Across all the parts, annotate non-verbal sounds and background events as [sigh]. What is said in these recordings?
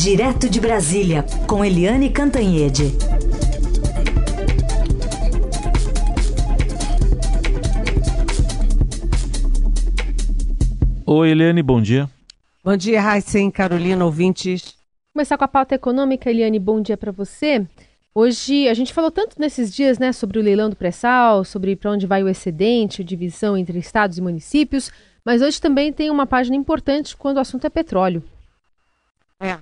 Direto de Brasília, com Eliane Cantanhede. Oi, Eliane, bom dia. Bom dia, Raíssen, Carolina, ouvintes. Começar com a pauta econômica, Eliane, bom dia para você. Hoje a gente falou tanto nesses dias, né, sobre o leilão do pré-sal, sobre para onde vai o excedente, divisão entre estados e municípios, mas hoje também tem uma página importante quando o assunto é petróleo. É,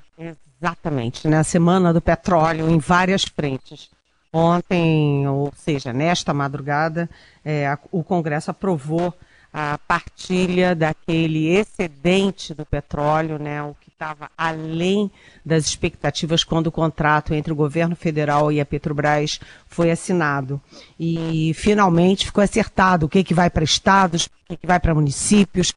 exatamente, né? A semana do petróleo em várias frentes. Ontem, ou seja, nesta madrugada, é, o Congresso aprovou a partilha daquele excedente do petróleo, né, o que estava além das expectativas quando o contrato entre o governo federal e a Petrobras foi assinado. E finalmente ficou acertado o que, que vai para estados, o que, que vai para municípios,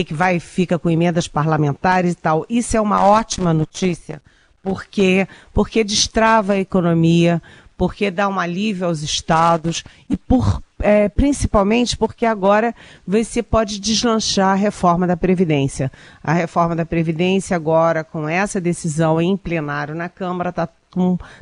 o que, vai fica com emendas parlamentares e tal. Isso é uma ótima notícia, porque porque destrava a economia, porque dá um alívio aos estados e por é, principalmente porque agora você pode deslanchar a reforma da Previdência. A reforma da Previdência agora, com essa decisão em plenário na Câmara, está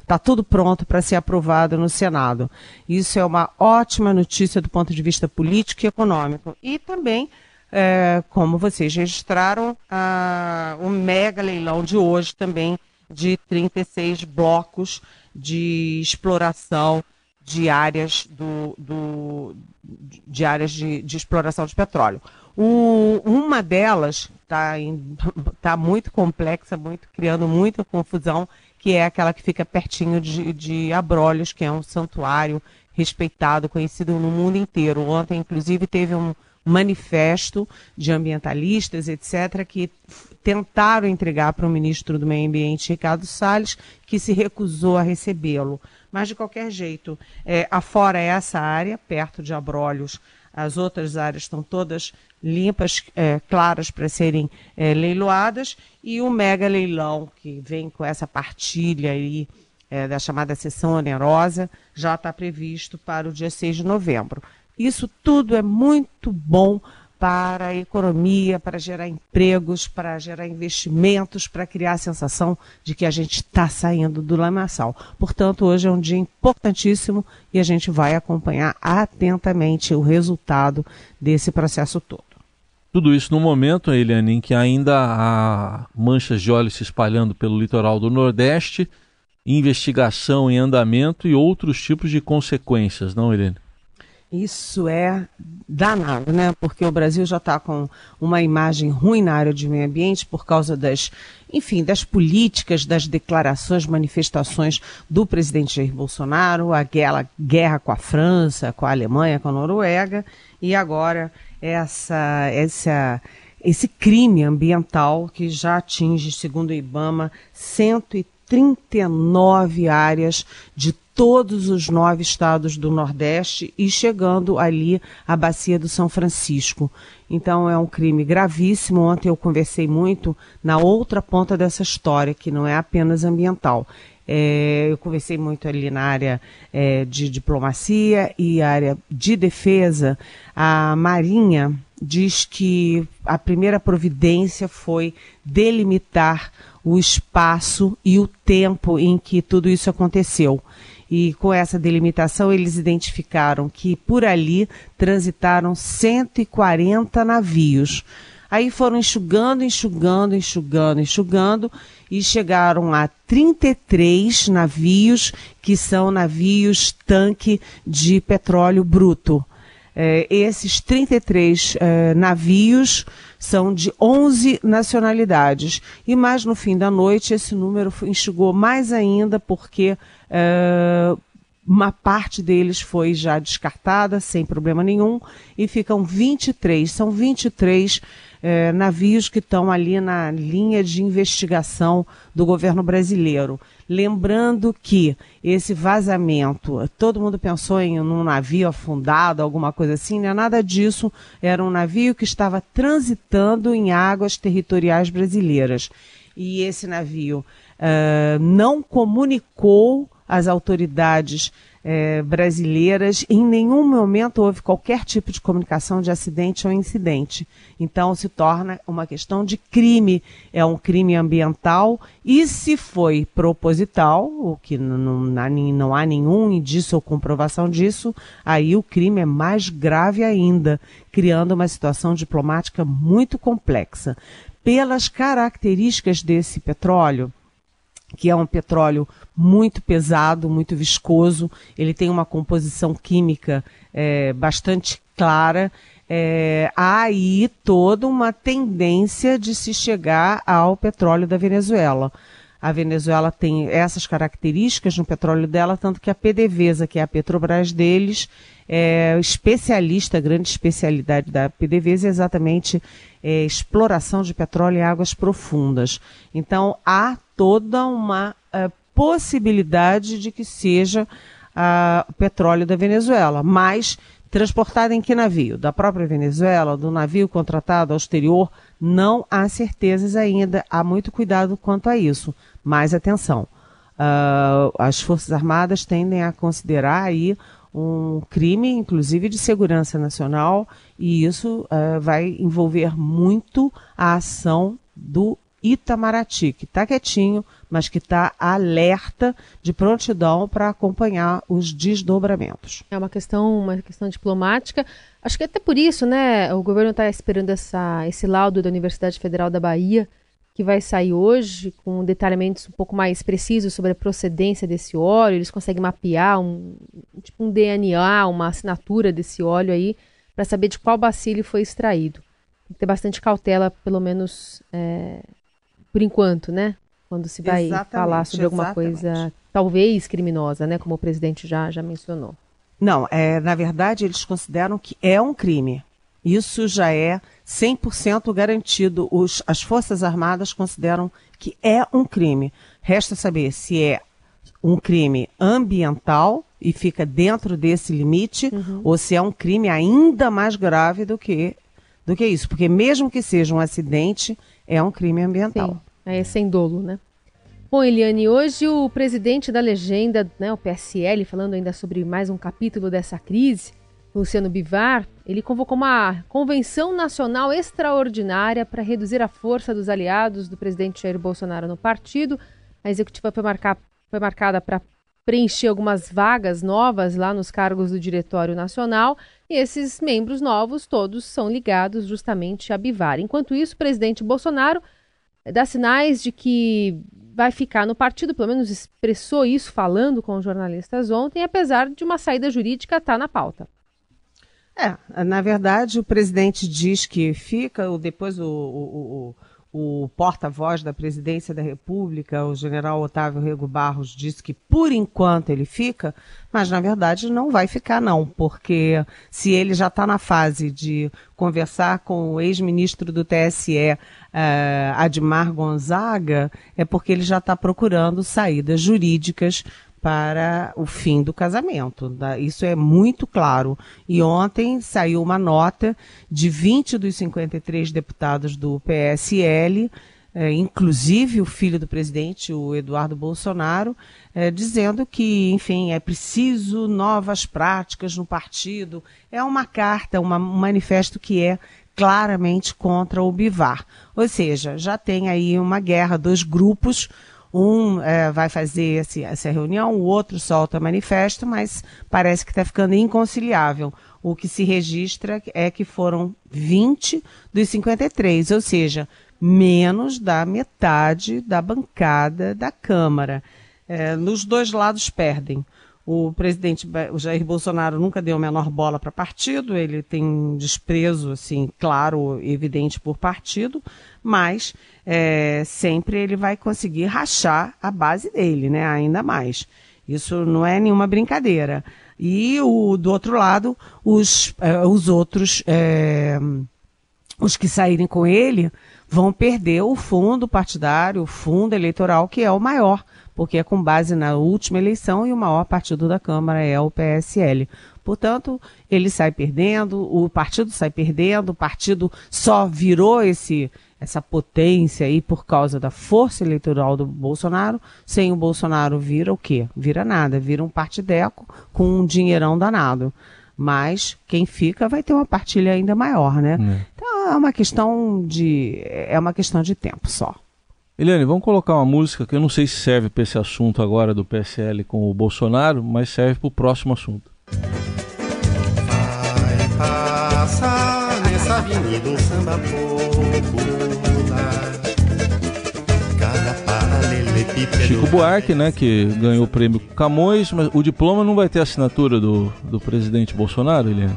tá tudo pronto para ser aprovado no Senado. Isso é uma ótima notícia do ponto de vista político e econômico. E também, é, como vocês registraram, a, o mega leilão de hoje também de 36 blocos de exploração de áreas, do, do de, áreas de, de, exploração de petróleo. O, uma delas está [laughs] tá muito complexa, muito criando muita confusão, que é aquela que fica pertinho de, de Abrolhos, que é um santuário respeitado, conhecido no mundo inteiro. Ontem, inclusive, teve um manifesto de ambientalistas, etc., que tentaram entregar para o ministro do Meio Ambiente, Ricardo Salles, que se recusou a recebê-lo. Mas, de qualquer jeito, é, afora essa área, perto de Abrolhos, as outras áreas estão todas limpas, é, claras para serem é, leiloadas, e o mega leilão, que vem com essa partilha aí, é, da chamada sessão onerosa, já está previsto para o dia 6 de novembro. Isso tudo é muito bom para a economia, para gerar empregos, para gerar investimentos, para criar a sensação de que a gente está saindo do lamaçal. Portanto, hoje é um dia importantíssimo e a gente vai acompanhar atentamente o resultado desse processo todo. Tudo isso no momento, Eliane, em que ainda há manchas de óleo se espalhando pelo litoral do Nordeste, investigação em andamento e outros tipos de consequências, não, Eliane? Isso é danado, né? Porque o Brasil já está com uma imagem ruim na área de meio ambiente por causa das, enfim, das políticas, das declarações, manifestações do presidente Jair Bolsonaro, a guerra, guerra com a França, com a Alemanha, com a Noruega, e agora essa, essa, esse crime ambiental que já atinge, segundo o IBAMA, 139 áreas de todos os nove estados do Nordeste e chegando ali à bacia do São Francisco. Então é um crime gravíssimo. Ontem eu conversei muito na outra ponta dessa história, que não é apenas ambiental. É, eu conversei muito ali na área é, de diplomacia e área de defesa. A Marinha diz que a primeira providência foi delimitar o espaço e o tempo em que tudo isso aconteceu. E com essa delimitação, eles identificaram que por ali transitaram 140 navios. Aí foram enxugando, enxugando, enxugando, enxugando e chegaram a 33 navios que são navios tanque de petróleo bruto. É, esses 33 é, navios são de 11 nacionalidades. E mais no fim da noite, esse número enxugou mais ainda, porque é, uma parte deles foi já descartada, sem problema nenhum, e ficam 23. São 23 é, navios que estão ali na linha de investigação do governo brasileiro. Lembrando que esse vazamento, todo mundo pensou em um navio afundado, alguma coisa assim, não é nada disso. Era um navio que estava transitando em águas territoriais brasileiras. E esse navio uh, não comunicou as autoridades é, brasileiras. Em nenhum momento houve qualquer tipo de comunicação de acidente ou incidente. Então se torna uma questão de crime. É um crime ambiental e se foi proposital, o que não, não há nenhum indício ou comprovação disso, aí o crime é mais grave ainda, criando uma situação diplomática muito complexa. Pelas características desse petróleo, que é um petróleo muito pesado, muito viscoso, ele tem uma composição química é, bastante clara. É, há aí toda uma tendência de se chegar ao petróleo da Venezuela. A Venezuela tem essas características no petróleo dela, tanto que a PDVSA, que é a Petrobras deles, é especialista, a grande especialidade da PDVSA é exatamente é, exploração de petróleo em águas profundas. Então há toda uma uh, possibilidade de que seja uh, petróleo da Venezuela, mas transportado em que navio? Da própria Venezuela, do navio contratado ao exterior? Não há certezas ainda, há muito cuidado quanto a isso. Mas atenção, uh, as Forças Armadas tendem a considerar aí um crime, inclusive de segurança nacional, e isso uh, vai envolver muito a ação do Itamaraty, que está quietinho, mas que está alerta de prontidão para acompanhar os desdobramentos. É uma questão, uma questão diplomática. Acho que até por isso, né, o governo está esperando essa, esse laudo da Universidade Federal da Bahia, que vai sair hoje, com detalhamentos um pouco mais precisos sobre a procedência desse óleo. Eles conseguem mapear um, tipo um DNA, uma assinatura desse óleo aí, para saber de qual bacilo foi extraído. Tem que ter bastante cautela, pelo menos é, por enquanto, né? Quando se vai exatamente, falar sobre alguma exatamente. coisa talvez criminosa, né? Como o presidente já, já mencionou. Não, é, na verdade, eles consideram que é um crime. Isso já é 100% garantido. Os, as Forças Armadas consideram que é um crime. Resta saber se é um crime ambiental e fica dentro desse limite, uhum. ou se é um crime ainda mais grave do que, do que isso. Porque mesmo que seja um acidente, é um crime ambiental. Sim, é sem dolo, né? Bom, Eliane, hoje o presidente da legenda, né, o PSL, falando ainda sobre mais um capítulo dessa crise, Luciano Bivar, ele convocou uma convenção nacional extraordinária para reduzir a força dos aliados do presidente Jair Bolsonaro no partido. A executiva foi, marcar, foi marcada para preencher algumas vagas novas lá nos cargos do Diretório Nacional, e esses membros novos todos são ligados justamente a Bivar. Enquanto isso, o presidente Bolsonaro dá sinais de que vai ficar no partido, pelo menos expressou isso falando com jornalistas ontem, apesar de uma saída jurídica estar tá na pauta. É, na verdade, o presidente diz que fica, depois o, o, o o porta-voz da presidência da República, o general Otávio Rego Barros, disse que por enquanto ele fica, mas na verdade não vai ficar não, porque se ele já está na fase de conversar com o ex-ministro do TSE, eh, Admar Gonzaga, é porque ele já está procurando saídas jurídicas para o fim do casamento. Isso é muito claro. E ontem saiu uma nota de 20 dos 53 deputados do PSL, é, inclusive o filho do presidente, o Eduardo Bolsonaro, é, dizendo que, enfim, é preciso novas práticas no partido. É uma carta, um manifesto que é claramente contra o Bivar. Ou seja, já tem aí uma guerra, dois grupos um é, vai fazer esse, essa reunião, o outro solta manifesto, mas parece que está ficando inconciliável. O que se registra é que foram 20 dos 53, ou seja, menos da metade da bancada da Câmara. É, nos dois lados perdem. O presidente o Jair Bolsonaro nunca deu a menor bola para partido, ele tem desprezo, assim, claro, evidente por partido, mas é, sempre ele vai conseguir rachar a base dele, né? Ainda mais. Isso não é nenhuma brincadeira. E o, do outro lado, os, é, os outros, é, os que saírem com ele, vão perder o fundo partidário, o fundo eleitoral, que é o maior porque é com base na última eleição e o maior partido da Câmara é o PSL. Portanto, ele sai perdendo, o partido sai perdendo, o partido só virou esse essa potência aí por causa da força eleitoral do Bolsonaro. Sem o Bolsonaro vira o quê? Vira nada, vira um partideco com um dinheirão danado. Mas quem fica vai ter uma partilha ainda maior, né? É. Então é uma questão de é uma questão de tempo só. Eliane, vamos colocar uma música que eu não sei se serve para esse assunto agora do PSL com o Bolsonaro, mas serve para o próximo assunto. Vai passar nessa avenida um samba popular. Chico Buarque, né, que ganhou o prêmio Camões, mas o diploma não vai ter assinatura do, do presidente Bolsonaro, Eliane?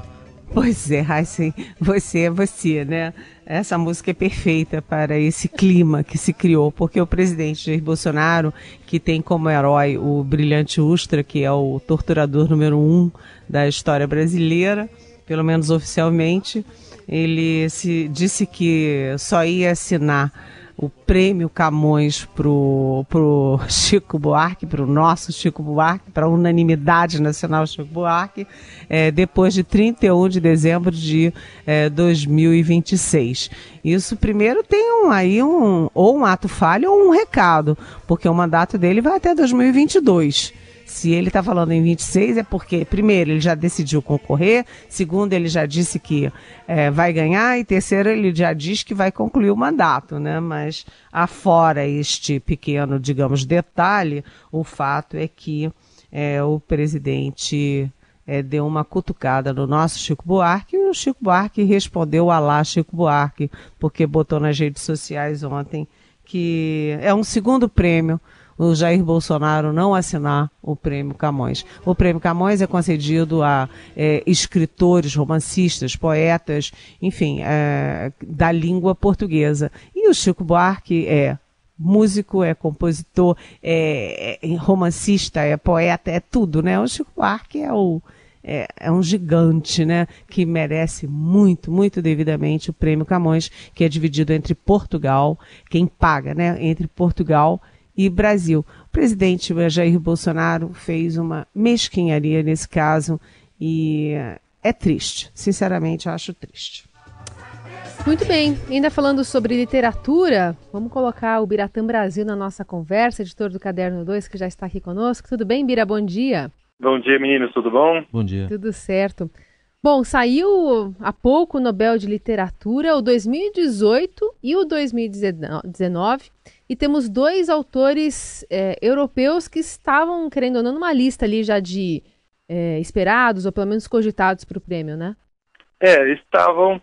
Pois é, Heisen, você é você, né? Essa música é perfeita para esse clima que se criou, porque o presidente Jair Bolsonaro, que tem como herói o brilhante Ustra, que é o torturador número um da história brasileira, pelo menos oficialmente, ele se disse que só ia assinar o prêmio Camões pro, pro [laughs] Chico Buarque, pro nosso Chico Buarque, para unanimidade nacional Chico Buarque, é, depois de 31 de dezembro de é, 2026. Isso primeiro tem um, aí um, ou um ato falho ou um recado, porque o mandato dele vai até 2022. Se ele está falando em 26 é porque, primeiro, ele já decidiu concorrer, segundo, ele já disse que é, vai ganhar, e terceiro, ele já diz que vai concluir o mandato, né? Mas, afora este pequeno, digamos, detalhe, o fato é que é, o presidente é, deu uma cutucada no nosso Chico Buarque e o Chico Buarque respondeu alá Chico Buarque, porque botou nas redes sociais ontem que é um segundo prêmio o Jair Bolsonaro não assinar o Prêmio Camões. O Prêmio Camões é concedido a é, escritores, romancistas, poetas, enfim, é, da língua portuguesa. E o Chico Buarque é músico, é compositor, é, é romancista, é poeta, é tudo, né? O Chico Buarque é o é, é, um gigante, né? Que merece muito, muito devidamente o prêmio Camões, que é dividido entre Portugal, quem paga, né? Entre Portugal e Brasil. O presidente Jair Bolsonaro fez uma mesquinharia nesse caso e é triste. Sinceramente, acho triste. Muito bem, ainda falando sobre literatura, vamos colocar o Biratã Brasil na nossa conversa, editor do Caderno 2, que já está aqui conosco. Tudo bem, Bira? Bom dia. Bom dia, meninos, tudo bom? Bom dia. Tudo certo. Bom, saiu há pouco o Nobel de Literatura, o 2018 e o 2019, e temos dois autores é, europeus que estavam, querendo ou não, numa lista ali já de é, esperados, ou pelo menos cogitados para o prêmio, né? É, estavam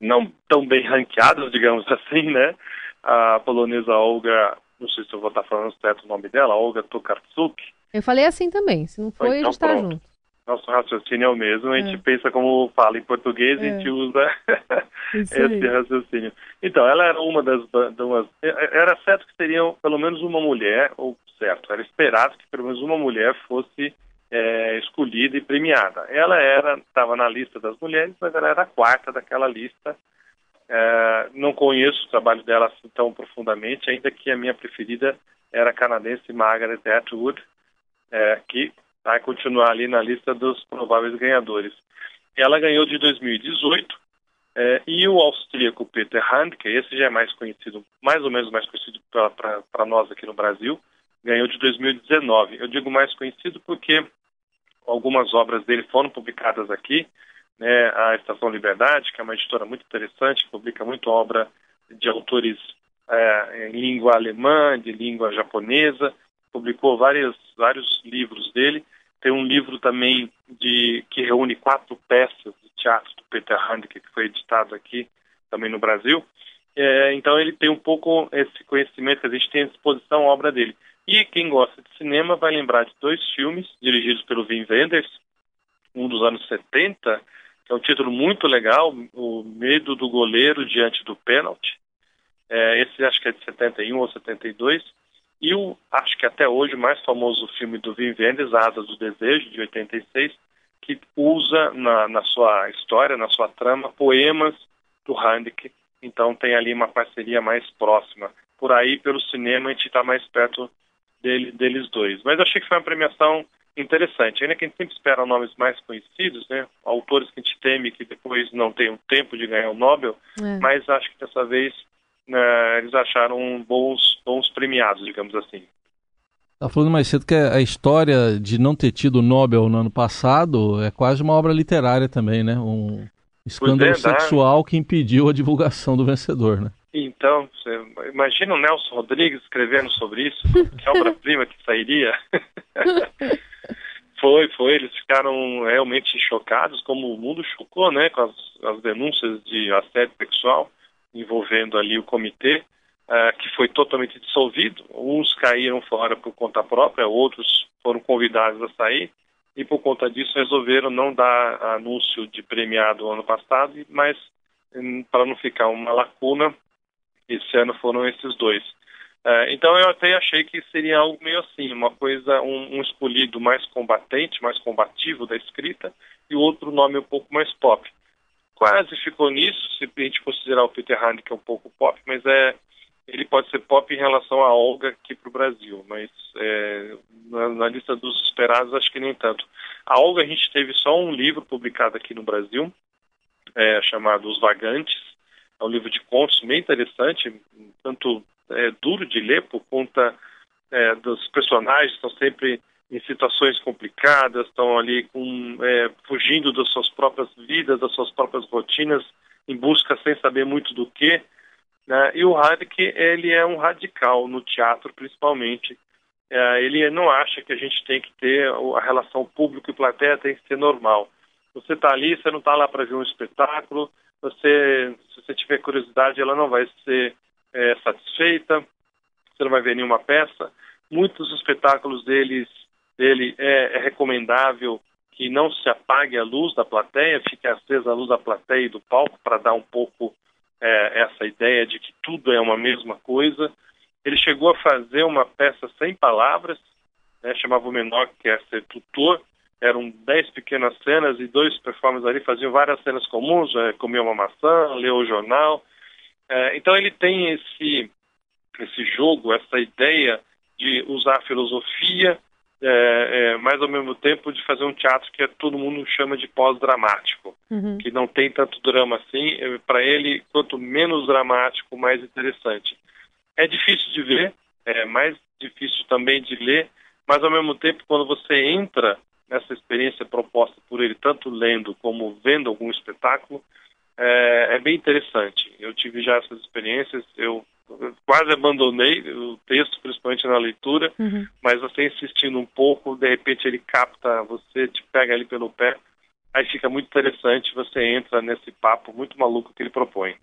não tão bem ranqueados, digamos [laughs] assim, né? A polonesa Olga, não sei se eu vou estar falando certo o nome dela, Olga Tokarczuk. Eu falei assim também, se não foi, então, a gente está junto nosso raciocínio é o mesmo, a gente é. pensa como fala em português e a gente é. usa [laughs] esse raciocínio. Então, ela era uma das umas, era certo que seriam pelo menos uma mulher, ou certo, era esperado que pelo menos uma mulher fosse é, escolhida e premiada. Ela era, estava na lista das mulheres, mas ela era a quarta daquela lista. É, não conheço o trabalho dela assim tão profundamente, ainda que a minha preferida era a canadense Margaret Atwood, é, que vai continuar ali na lista dos prováveis ganhadores. Ela ganhou de 2018 é, e o austríaco Peter Handke, esse já é mais conhecido, mais ou menos mais conhecido para nós aqui no Brasil, ganhou de 2019. Eu digo mais conhecido porque algumas obras dele foram publicadas aqui, né, a Estação Liberdade, que é uma editora muito interessante, publica muito obra de autores é, em língua alemã, de língua japonesa, publicou vários, vários livros dele, tem um livro também de que reúne quatro peças de teatro do Peter Handke, que foi editado aqui também no Brasil. É, então ele tem um pouco esse conhecimento que a gente tem à disposição a obra dele. E quem gosta de cinema vai lembrar de dois filmes dirigidos pelo Wim Wenders, um dos anos 70, que é um título muito legal, O Medo do Goleiro Diante do Pênalti. É, esse acho que é de 71 ou 72 e o, acho que até hoje, o mais famoso filme do Wim Wenders, Asas do Desejo, de 86, que usa na, na sua história, na sua trama, poemas do Handke. Então tem ali uma parceria mais próxima. Por aí, pelo cinema, a gente está mais perto dele, deles dois. Mas achei que foi uma premiação interessante. Ainda que a gente sempre espera nomes mais conhecidos, né? Autores que a gente teme que depois não tenham tempo de ganhar o Nobel, é. mas acho que dessa vez uh, eles acharam bons, bons premiados, digamos assim. Tá falando mais cedo que a história de não ter tido o Nobel no ano passado é quase uma obra literária também, né? Um escândalo é, sexual que impediu a divulgação do vencedor, né? Então, imagina o Nelson Rodrigues escrevendo sobre isso, [laughs] que obra-prima que sairia. [laughs] foi, foi, eles ficaram realmente chocados, como o mundo chocou, né, com as, as denúncias de assédio sexual envolvendo ali o comitê, uh, que foi totalmente dissolvido. Uns caíram fora por conta própria, outros foram convidados a sair e por conta disso resolveram não dar anúncio de premiado ano passado, mas hum, para não ficar uma lacuna, esse ano foram esses dois. Uh, então eu até achei que seria algo meio assim, uma coisa, um, um, escolhido mais combatente, mais combativo da escrita, e outro nome um pouco mais pop. Quase ficou nisso, se a gente considerar o Peter Handke um pouco pop, mas é ele pode ser pop em relação à Olga aqui para o Brasil, mas é, na, na, lista dos esperados acho que nem tanto. A Olga a gente teve só um livro publicado aqui no Brasil, é, chamado Os Vagantes, é um livro de contos bem interessante, tanto é, duro de ler por conta é, dos personagens estão sempre em situações complicadas, estão ali com, é, fugindo das suas próprias vidas, das suas próprias rotinas, em busca sem saber muito do que. Né? E o Hadek, ele é um radical no teatro, principalmente. É, ele não acha que a gente tem que ter a relação público e plateia tem que ser normal. Você está ali, você não está lá para ver um espetáculo, você, se você tiver curiosidade, ela não vai ser é, satisfeita, você não vai ver nenhuma peça. Muitos espetáculos deles, dele é, é recomendável que não se apague a luz da plateia, fique acesa a luz da plateia e do palco para dar um pouco é, essa ideia de que tudo é uma mesma coisa. Ele chegou a fazer uma peça sem palavras, né, chamava o menor que é ser tutor, eram dez pequenas cenas e dois performers ali faziam várias cenas comuns, é, comia uma maçã, leu o jornal. É, então ele tem esse, esse jogo, essa ideia de usar a filosofia, é, é, mas ao mesmo tempo de fazer um teatro que todo mundo chama de pós-dramático, uhum. que não tem tanto drama assim. É, Para ele, quanto menos dramático, mais interessante. É difícil de ver, é mais difícil também de ler, mas ao mesmo tempo, quando você entra nessa experiência proposta por ele, tanto lendo como vendo algum espetáculo, é, é bem interessante. Eu tive já essas experiências, eu quase abandonei o texto, principalmente na leitura, uhum. mas você insistindo um pouco, de repente ele capta você, te pega ali pelo pé, aí fica muito interessante, você entra nesse papo muito maluco que ele propõe.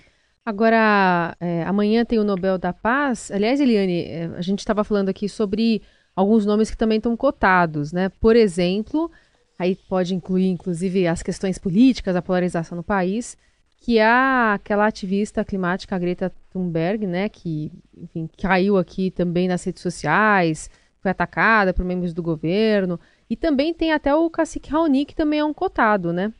Agora, é, amanhã tem o Nobel da Paz. Aliás, Eliane, é, a gente estava falando aqui sobre alguns nomes que também estão cotados, né? Por exemplo, aí pode incluir, inclusive, as questões políticas, a polarização no país, que é aquela ativista climática Greta Thunberg, né? Que, enfim, caiu aqui também nas redes sociais, foi atacada por membros do governo. E também tem até o cacique Raoni, que também é um cotado, né?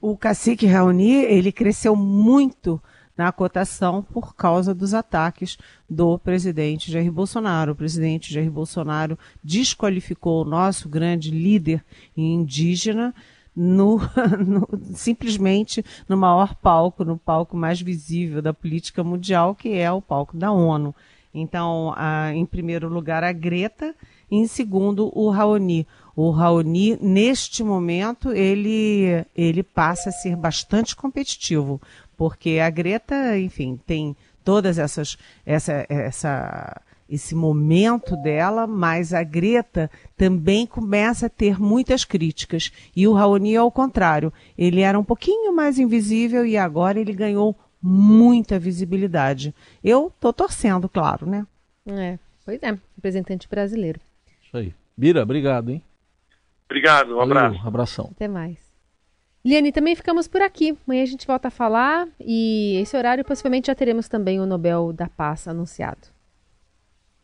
O cacique Raoni, ele cresceu muito na cotação por causa dos ataques do presidente Jair Bolsonaro. O presidente Jair Bolsonaro desqualificou o nosso grande líder indígena no, [laughs] no, simplesmente no maior palco, no palco mais visível da política mundial, que é o palco da ONU. Então, a, em primeiro lugar, a Greta, e em segundo, o Raoni. O Raoni, neste momento, ele, ele passa a ser bastante competitivo, porque a Greta, enfim, tem todas essas essa essa esse momento dela, mas a Greta também começa a ter muitas críticas. E o Raoni, ao contrário, ele era um pouquinho mais invisível e agora ele ganhou muita visibilidade. Eu tô torcendo, claro, né? É, pois é, representante brasileiro. Isso aí. Bira, obrigado, hein? Obrigado, um Valeu, abraço. abração. Até mais. Liane, também ficamos por aqui. Amanhã a gente volta a falar e esse horário possivelmente já teremos também o Nobel da Paz anunciado.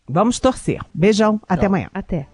Vamos torcer. Beijão, Tchau. até amanhã. Até.